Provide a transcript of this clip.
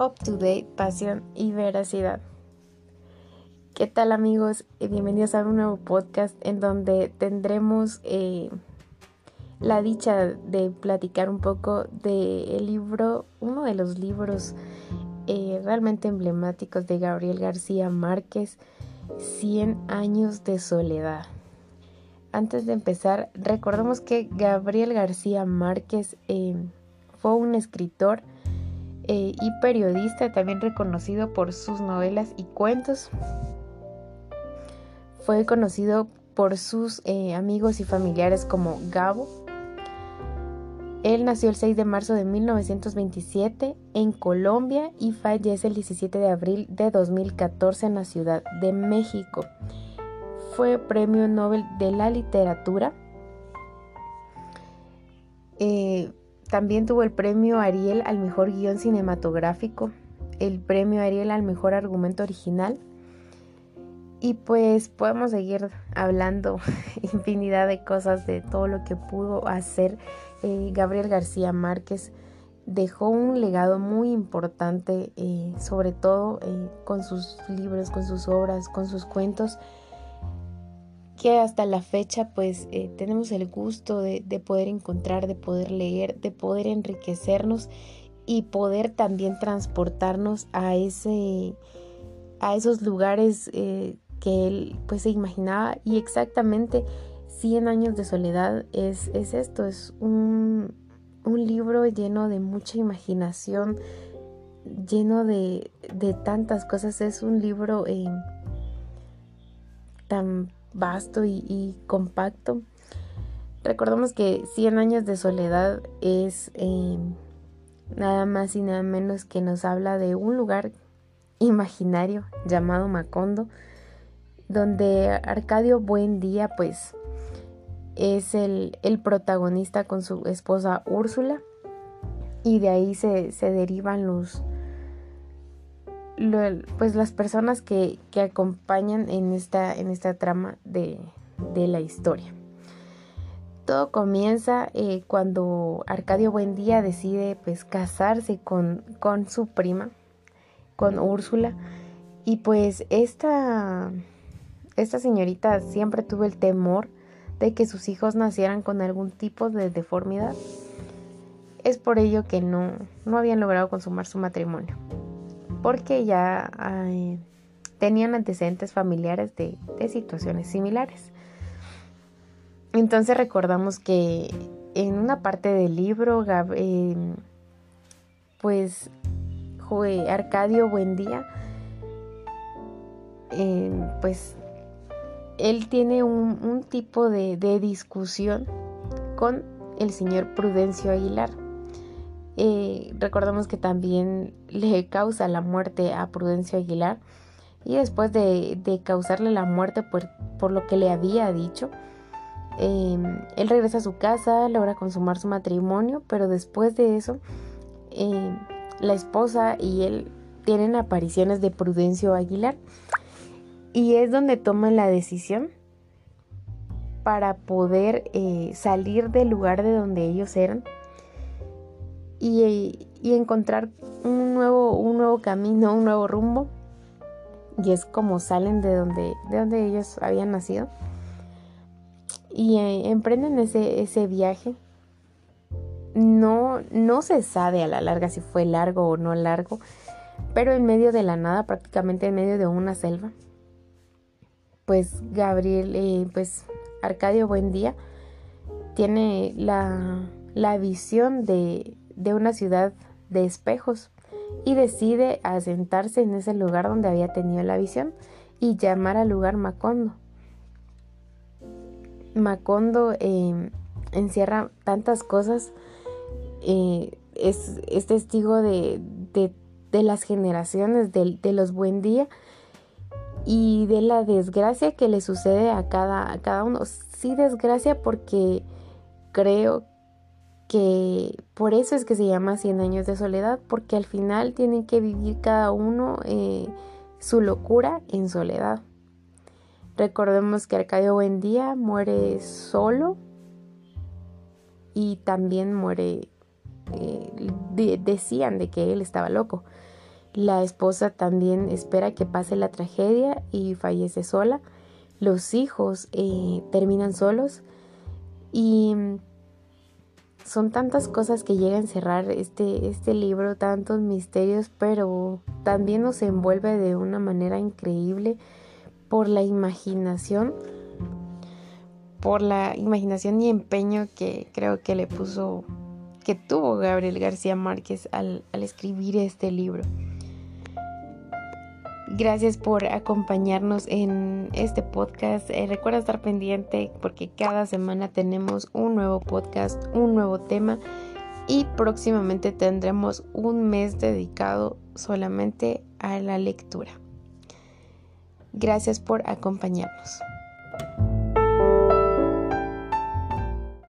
up to date, pasión y veracidad. ¿Qué tal amigos? Bienvenidos a un nuevo podcast en donde tendremos eh, la dicha de platicar un poco del libro, uno de los libros eh, realmente emblemáticos de Gabriel García Márquez, 100 años de soledad. Antes de empezar, recordemos que Gabriel García Márquez eh, fue un escritor eh, y periodista también reconocido por sus novelas y cuentos. Fue conocido por sus eh, amigos y familiares como Gabo. Él nació el 6 de marzo de 1927 en Colombia y fallece el 17 de abril de 2014 en la Ciudad de México. Fue Premio Nobel de la Literatura. Eh, también tuvo el premio Ariel al mejor guion cinematográfico, el premio Ariel al mejor argumento original. Y pues podemos seguir hablando infinidad de cosas de todo lo que pudo hacer eh, Gabriel García Márquez. Dejó un legado muy importante, eh, sobre todo eh, con sus libros, con sus obras, con sus cuentos que hasta la fecha pues eh, tenemos el gusto de, poder encontrar, de poder leer, de poder enriquecernos y poder también transportarnos a ese a esos lugares eh, que él pues se imaginaba. Y exactamente 100 años de soledad es, es esto, es un, un, libro lleno de mucha imaginación, lleno de, de tantas cosas, es un libro eh, tan vasto y, compacto. Recordemos que 100 años de soledad es eh, nada más y nada menos que nos habla de un lugar imaginario llamado Macondo, donde Arcadio Buendía pues es el, protagonista con su esposa Úrsula y de ahí se, se derivan los, pues las personas que, acompañan en esta, en esta trama de, la historia. Todo comienza eh, cuando Arcadio Buendía decide pues casarse con, con su prima, con Úrsula, y pues esta, esta señorita siempre tuvo el temor de que sus hijos nacieran con algún tipo de deformidad. Es por ello que no, no habían logrado consumar su matrimonio porque ya tenían antecedentes familiares de, situaciones similares. Entonces recordamos que en una parte del libro, eh, pues Arcadio Buendía, eh, pues él tiene un, tipo de discusión con el señor Prudencio Aguilar. Eh, recordamos que también le causa la muerte a Prudencio Aguilar y después de, causarle la muerte por, lo que le había dicho, em, él regresa a su casa, logra consumar su matrimonio, pero después de eso, em, la esposa y él tienen apariciones de Prudencio Aguilar y es donde toman la decisión para poder eh, salir del lugar de donde ellos eran y, encontrar un nuevo, un nuevo camino, un nuevo rumbo. Y es como salen de donde, de donde ellos habían nacido. Y eh, emprenden ese, ese viaje. No, no se sabe a la larga si fue largo o no largo, pero en medio de la nada, prácticamente en medio de una selva, pues Gabriel, eh, pues Arcadio Buendía tiene la, la visión de, de una ciudad de espejos y decide asentarse en ese lugar donde había tenido la visión y llamar al lugar Macondo. Macondo em, encierra tantas cosas, eh, es, testigo de, las generaciones, de, de, los buen día y de la desgracia que le sucede a cada, a cada uno. Sí, desgracia porque creo que por eso es que se llama 100 años de soledad, porque al final tienen que vivir cada uno eh, su locura en soledad. Recordemos que Arcadio Buendía muere solo y también muere, eh, decían de que él estaba loco. La esposa también espera que pase la tragedia y fallece sola. Los hijos eh, terminan solos. Y son tantas cosas que llegan a encerrar este, este libro, tantos misterios, pero también nos envuelve de una manera increíble por la imaginación, por la imaginación y empeño que creo que le puso, que tuvo Gabriel García Márquez al, al escribir este libro. Gracias por acompañarnos en este podcast. Eh, recuerda estar pendiente porque cada semana tenemos un nuevo podcast, un nuevo tema y próximamente tendremos un mes dedicado solamente a la lectura. Gracias por acompañarnos.